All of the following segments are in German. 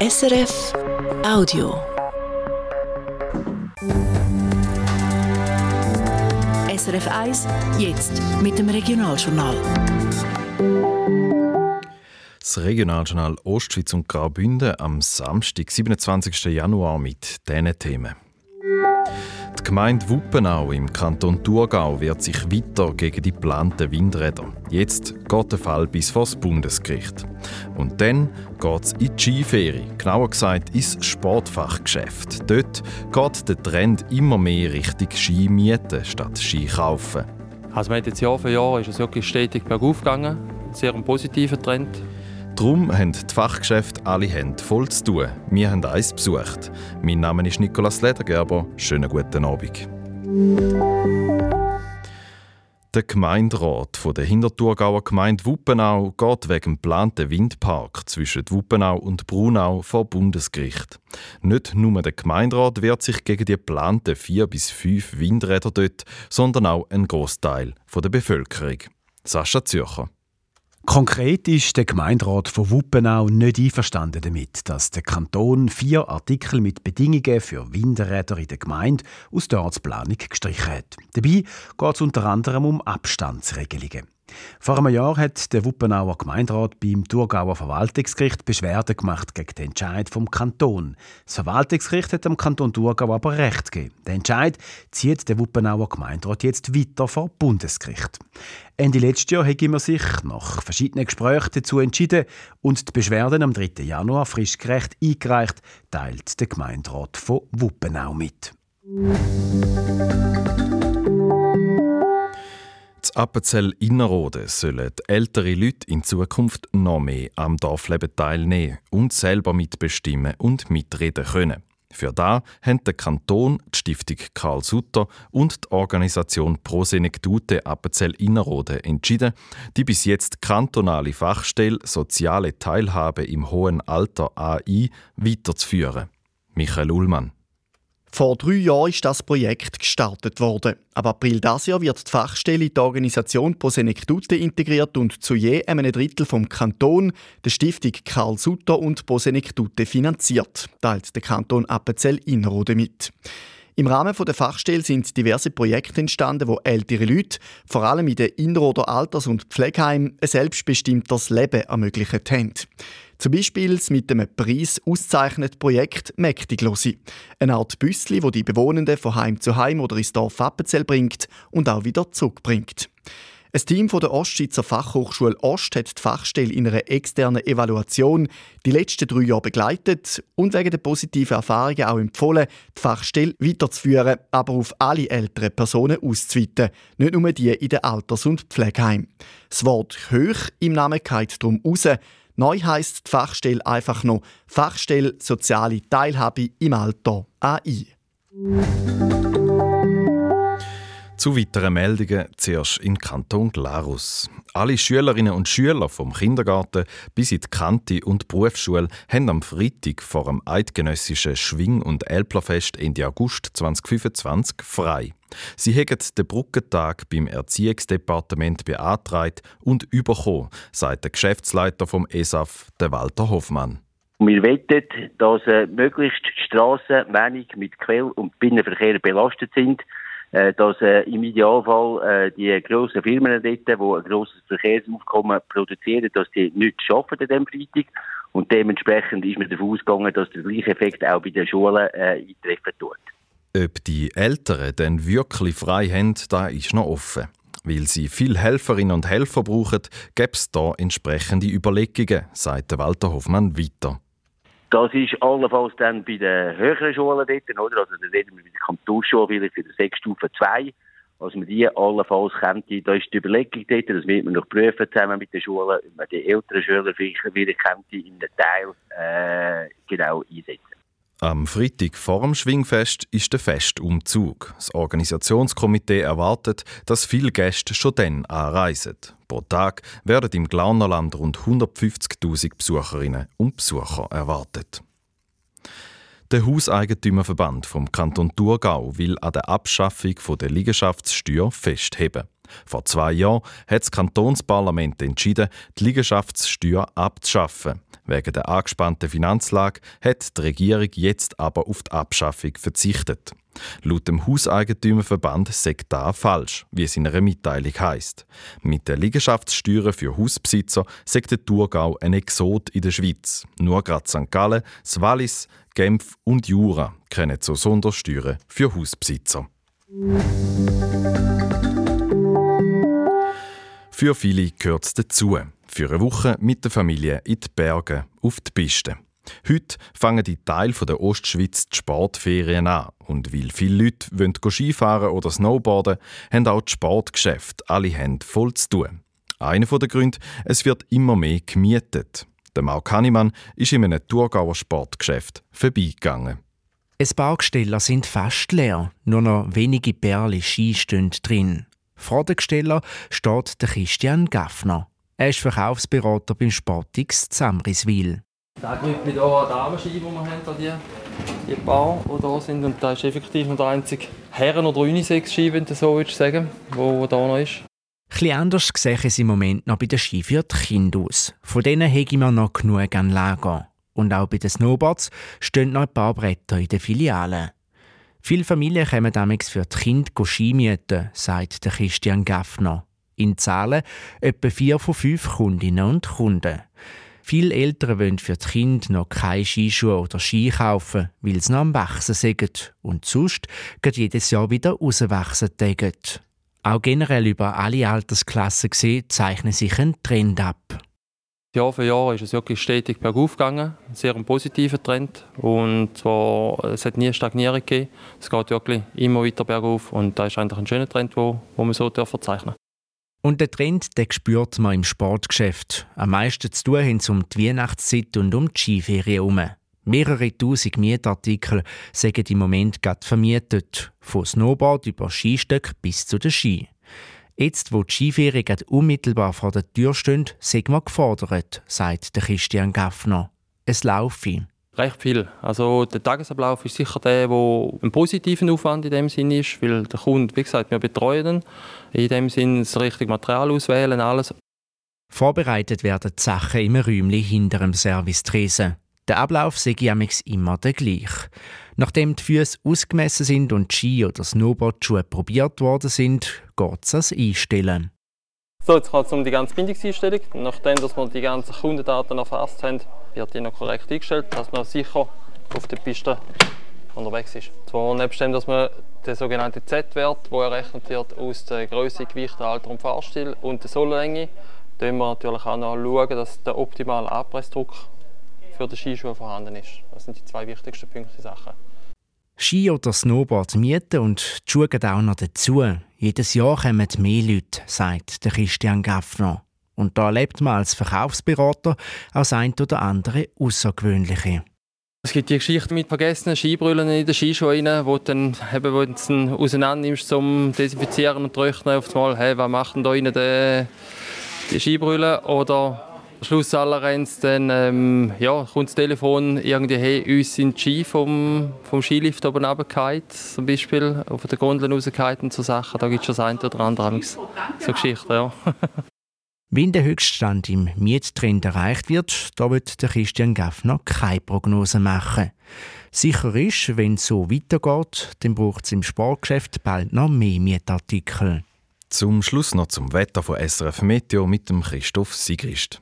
SRF Audio. SRF 1, jetzt mit dem Regionaljournal. Das Regionaljournal Ostschweiz und Graubünden am Samstag, 27. Januar mit diesen Themen. Die Gemeinde Wuppenau im Kanton Thurgau wehrt sich weiter gegen die geplanten Windräder. Jetzt geht der Fall bis vor das Bundesgericht. Und dann geht es in die Skiferie, genauer gesagt ins Sportfachgeschäft. Dort geht der Trend immer mehr Richtung Ski mieten statt Ski kaufen. Also man hat jetzt Jahr für Jahr ist es wirklich stetig bergauf gegangen. Sehr ein positiver Trend. Darum haben die Fachgeschäfte alle Hände voll zu tun. Wir haben eins besucht. Mein Name ist Nikolaus Ledergerber. Schönen guten Abend. Der Gemeinderat der Hinterthurgauer Gemeinde Wuppenau geht wegen geplanten Windpark zwischen Wuppenau und Brunau vor Bundesgericht. Nicht nur der Gemeinderat wehrt sich gegen die geplanten vier bis fünf Windräder dort, sondern auch ein Großteil der Bevölkerung. Sascha Zürcher. Konkret ist der Gemeinderat von Wuppenau nicht einverstanden damit, dass der Kanton vier Artikel mit Bedingungen für Windräder in der Gemeinde aus der Ortsplanung gestrichen hat. Dabei geht es unter anderem um Abstandsregelungen. Vor einem Jahr hat der Wuppenauer Gemeinderat beim Thurgauer Verwaltungsgericht Beschwerde gemacht gegen den Entscheid vom Kanton. Das Verwaltungsgericht hat dem Kanton Thurgau aber Recht gegeben. Der Entscheid zieht der Wuppenauer Gemeinderat jetzt weiter vor Bundesgericht. Ende letztes Jahr hat man sich nach verschiedenen Gesprächen dazu entschieden und die Beschwerden am 3. Januar frischgerecht eingereicht, teilt der Gemeinderat von Wuppenau mit. In Appenzell Innerrhoden sollen ältere Leute in Zukunft noch mehr am Dorfleben teilnehmen und selber mitbestimmen und mitreden können. Für da haben der Kanton, die Stiftung Karl Sutter und die Organisation Pro Senectute Appenzell Innerrhoden entschieden, die bis jetzt kantonale Fachstelle Soziale Teilhabe im hohen Alter AI weiterzuführen. Michael Ullmann. Vor drei Jahren ist das Projekt gestartet worden. Ab April dieses Jahr wird die Fachstelle in die Organisation Posenectute integriert und zu je einem Drittel vom Kanton, der Stiftung Karl Sutter und Posenectute finanziert, teilt der Kanton Appenzell Innerrhoden mit. Im Rahmen der Fachstelle sind diverse Projekte entstanden, wo ältere Leute, vor allem in den Innerrhoder Alters- und Pflegeheimen, ein selbstbestimmtes Leben ermöglicht haben. Zum Beispiel das mit dem Preis auszeichnete Projekt Mächtiglose. Eine Art Büssli, wo die Bewohnenden von Heim zu Heim oder ins Dorf Appenzell bringt und auch wieder zurückbringt. Ein Team von der Ostschweizer Fachhochschule Ost hat die Fachstelle in einer externen Evaluation die letzten drei Jahre begleitet und wegen der positiven Erfahrungen auch empfohlen, die Fachstelle weiterzuführen, aber auf alle älteren Personen auszuweiten, nicht nur die in den Alters- und Pflegeheimen. Das Wort «hoch» im Namen geht darum raus, Neu heisst die Fachstelle einfach noch Fachstelle Soziale Teilhabe im Alter AI. Zu weiteren Meldungen zuerst in Kanton Glarus. Alle Schülerinnen und Schüler vom Kindergarten bis in die Kante und Berufsschule haben am Freitag vor dem eidgenössischen Schwing- und Elplerfest Ende August 2025 frei. Sie haben den Brückentag beim Erziehungsdepartement beantragt und überkommen, sagt der Geschäftsleiter vom ESAF, der Walter Hoffmann. Wir wettet, dass äh, möglichst Straßen wenig mit Quell- und Binnenverkehr belastet sind, dass äh, im Idealfall äh, die grossen Firmen dort, die ein grosses Verkehrsaufkommen produzieren, dass die nichts schaffen an diesem Freitag. Und dementsprechend ist man davon ausgegangen, dass der gleiche Effekt auch bei den Schulen äh, eintreffen tut. Ob die Eltern denn wirklich frei haben, da ist noch offen. Weil sie viele Helferinnen und Helfer brauchen, gibt es da entsprechende Überlegungen, sagt Walter Hoffmann weiter. Das ist allenfalls dann bei den höheren Schulen dort, oder? Also, da reden wir bei der Kantonsschule vielleicht für die Sechsstufe 2. Als man die allenfalls kennt, da ist die Überlegung dort, das wird man noch prüfen zusammen mit den Schulen, ob man die älteren Schüler vielleicht wieder kennt, in den Teil äh, genau einsetzen. Am Freitag vor dem Schwingfest ist der Festumzug. Das Organisationskomitee erwartet, dass viele Gäste schon dann anreisen. Pro Tag werden im Glaunerland rund 150.000 Besucherinnen und Besucher erwartet. Der Hauseigentümerverband vom Kanton Thurgau will an der Abschaffung der Liegenschaftssteuer festheben. Vor zwei Jahren hat das Kantonsparlament entschieden, die Liegenschaftssteuer abzuschaffen. Wegen der angespannten Finanzlage hat die Regierung jetzt aber auf die Abschaffung verzichtet. Laut dem Hauseigentümerverband sagt da falsch, wie es in einer Mitteilung heißt. Mit der Liegenschaftssteuer für Hausbesitzer sagt der Thurgau ein Exot in der Schweiz. Nur gerade St. Gallen, das Wallis, Genf und Jura kennen so Sondersteuern für Hausbesitzer. Für viele gehört es dazu. Für eine Woche mit der Familie in die Berge, auf die Piste. Heute fangen die Teile der Ostschweiz die Sportferien an. Und weil viele Leute wollen Skifahren oder Snowboarden, haben auch die Sportgeschäfte alle Hände voll zu tun. Einer der Gründe, es wird immer mehr gemietet. Der Mau Kannimann ist in einem Thurgauer Sportgeschäft vorbeigegangen. Ein paar Gesteller sind fast leer, nur noch wenige Perle Ski stehen drin. Vor den Gesteller steht der Christian Gaffner. Er ist Verkaufsberater beim Sportix Zamriswil. Da Grüppli hier an Damenski, die wir haben, die, die paar, die hier sind. Und da ist effektiv noch der einzige Herren- oder Unisex-Ski, wenn du so willst sagen, wo, wo da noch ist. Etwas anders sehe es im Moment noch bei den Ski für die Kinder aus. Von denen habe wir noch genug an Lager. Und auch bei den Snowboards stehen noch ein paar Bretter in den Filialen. Viele Familien kommen damals für die Kinder Ski mieten, sagt der Christian Gaffner. In Zahlen etwa vier von fünf Kundinnen und Kunden. Viele Eltern wollen für die Kinder noch keine Skischuhe oder Ski kaufen, weil sie noch am Wachsen sind und sonst geht jedes Jahr wieder rauswachsen. Auch generell über alle Altersklassen gesehen zeichnet sich ein Trend ab. Jahr für Jahr ist es wirklich stetig bergauf gegangen, ein sehr positiver Trend und zwar, es hat nie Stagnierung gegeben, es geht wirklich immer weiter bergauf und das ist eigentlich ein schöner Trend, den man so verzeichnen. Und der Trend, den spürt man im Sportgeschäft. Am meisten zu tun haben es um die Weihnachtszeit und um die Skiferien herum. Mehrere tausend Mietartikel sind im Moment gerade vermietet. Von Snowboard über Skistöcke bis zu den Ski. Jetzt, wo die Skiferien unmittelbar vor der Tür stehen, sind wir gefordert, sagt Christian Gaffner. Es laufe. Recht viel. Also der Tagesablauf ist sicher der, wo ein positiver Aufwand in dem Sinn ist, weil der Kunde, wie gesagt, wir betreuen ihn. In dem Sinn das richtige Material auswählen, alles. Vorbereitet werden die Sachen im Räumchen hinter dem Servicetresen. Der Ablauf sei immer der gleiche. Nachdem die Füße ausgemessen sind und Ski- oder Snowboardschuhe probiert worden sind, geht es ans Einstellen. So, jetzt geht es um die ganze Bindungseinstellung. Nachdem dass wir die ganzen Kundendaten erfasst haben, wird die noch korrekt eingestellt, dass man sicher auf der Piste unterwegs ist. Zwar nebst dem, dass man den sogenannten Z-Wert, der errechnet wird aus der Größe, Gewicht, Alter und Fahrstil und der Sohlenlänge, schauen wir natürlich auch noch dass der optimale Abpressdruck für den Skischuh vorhanden ist. Das sind die zwei wichtigsten Punkte Sachen. Ski oder Snowboard mieten und die Schuhe auch noch dazu. Jedes Jahr kommen mehr Leute, sagt der Christian Gaffner. Und da erlebt man als Verkaufsberater auch ein oder andere Außergewöhnliche. Es gibt die Geschichte mit vergessenen Skibrüllen in den Skischuhen, wo du dann, eben, wo du dann auseinander nimmst zum Desinfizieren und Trocknen auf einmal, hey, was macht denn da rein die, die Skibrille? Oder Schluss aller Renns dann ähm, ja, kommt das Telefon irgendwie, hey, uns sind die Ski vom, vom Skilift oben runtergefallen, zum Beispiel, auf der Gondel rausgefallen und so Sachen. Da gibt es schon das eine oder andere so Geschichten, ja. Wenn der Höchststand im Miettrend erreicht wird, da wird der Christian Gaffner keine Prognose machen. Sicher ist, wenn es so weitergeht, dann braucht es im Sportgeschäft bald noch mehr Mietartikel. Zum Schluss noch zum Wetter von SRF Meteo mit dem Christoph Sigrist.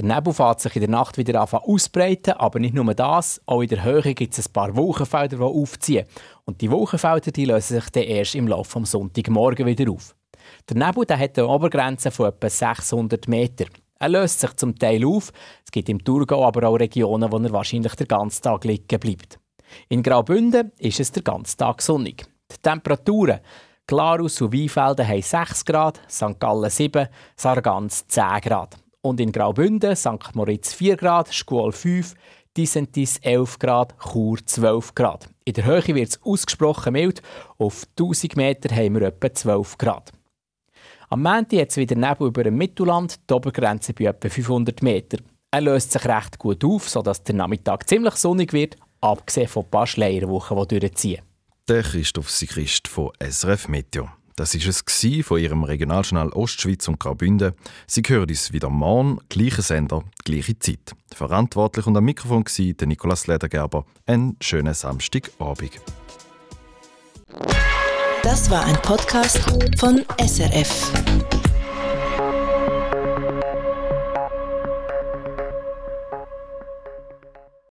Der Nebel fährt sich in der Nacht wieder an ausbreiten, aber nicht nur das, auch in der Höhe gibt es ein paar Wolkenfelder, die aufziehen. Und die Wolkenfelder die lösen sich dann erst im Laufe des Sonntagmorgen wieder auf. Der Nebel der hat eine Obergrenze von etwa 600 Meter. Er löst sich zum Teil auf. Es gibt im Thurgau aber auch Regionen, wo er wahrscheinlich den ganzen Tag liegen bleibt. In Graubünden ist es den ganzen Tag sonnig. Die Temperaturen Klarus und Weinfelden haben 6 Grad, St. Gallen 7, Sargans 10 Grad. Und in Graubünden, St. Moritz 4 Grad, Schkuol 5, Disentis 11 Grad, Chur 12 Grad. In der Höhe wird es ausgesprochen mild. Auf 1000 Meter haben wir etwa 12 Grad. Am Montag hat es wieder Nebel über dem Mittelland, die Obergrenze bei etwa 500 Meter. Er löst sich recht gut auf, sodass der Nachmittag ziemlich sonnig wird, abgesehen von ein paar Schleierwochen, die durchziehen. Der Christoph Sigrist von SRF Meteo. Das ist es von ihrem Regionaljournal Ostschweiz und Graubünden. Sie hören uns wieder morgen, gleicher Sender, gleiche Zeit. Verantwortlich und am Mikrofon war der Nikolaus Ledergerber. Einen schönen Samstagabend. Das war ein Podcast von SRF.